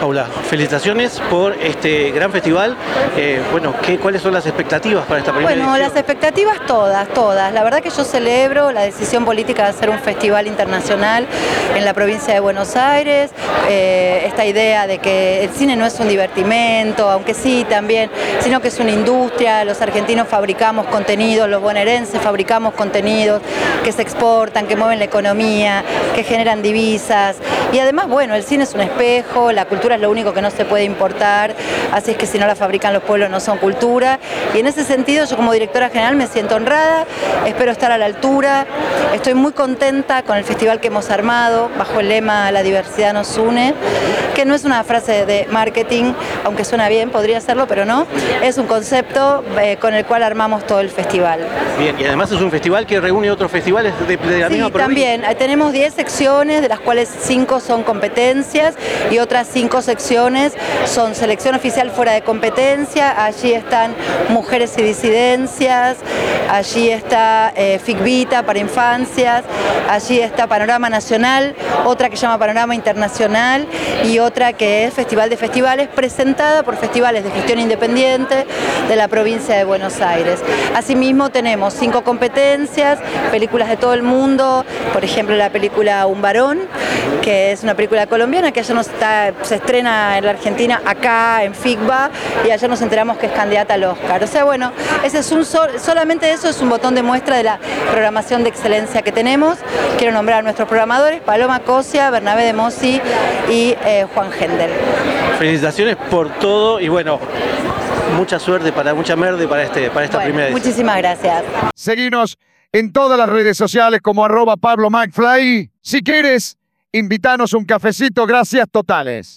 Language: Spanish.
Paula, felicitaciones por este gran festival. Eh, bueno, ¿qué, ¿cuáles son las expectativas para esta primera Bueno, edición? las expectativas todas, todas. La verdad que yo celebro la decisión política de hacer un festival internacional en la provincia de Buenos Aires. Eh, esta idea de que el cine no es un divertimento, aunque sí también, sino que es una industria. Los argentinos fabricamos contenidos, los bonaerenses fabricamos contenidos que se exportan, que mueven la economía, que generan divisas. Y además, bueno, el cine es un espejo, la cultura es lo único que no se puede importar, así es que si no la fabrican los pueblos no son cultura. Y en ese sentido yo como directora general me siento honrada, espero estar a la altura, estoy muy contenta con el festival que hemos armado bajo el lema La diversidad nos une, que no es una frase de marketing, aunque suena bien, podría serlo, pero no, es un concepto eh, con el cual armamos todo el festival. Bien, y además es un festival que reúne otros festivales de, de la Sí, misma provincia. también. Tenemos 10 secciones, de las cuales 5 son competencias y otras 5 secciones son selección oficial fuera de competencia. Allí están mujeres y disidencias, allí está eh, FICVITA para infancias, allí está Panorama Nacional, otra que se llama Panorama Internacional y otra que es Festival de Festivales, presentada por festivales de gestión independiente de la provincia de Buenos Aires. Asimismo tenemos cinco competencias, películas de todo el mundo, por ejemplo la película Un varón, que es una película colombiana que allá nos se estrena en la Argentina acá en FICBA y allá nos enteramos que es candidata al Oscar. O sea, bueno, ese es un sol- solamente eso es un botón de muestra de la programación de excelencia que tenemos. Quiero nombrar a nuestros programadores, Paloma Cosia, Bernabé de Mossi y eh, Juan Gendel. Felicitaciones por todo y bueno, mucha suerte para mucha merde para este para esta Bueno, primera edición. muchísimas gracias. Seguinos en todas las redes sociales como arroba Pablo McFly. Si quieres, invítanos un cafecito. Gracias totales.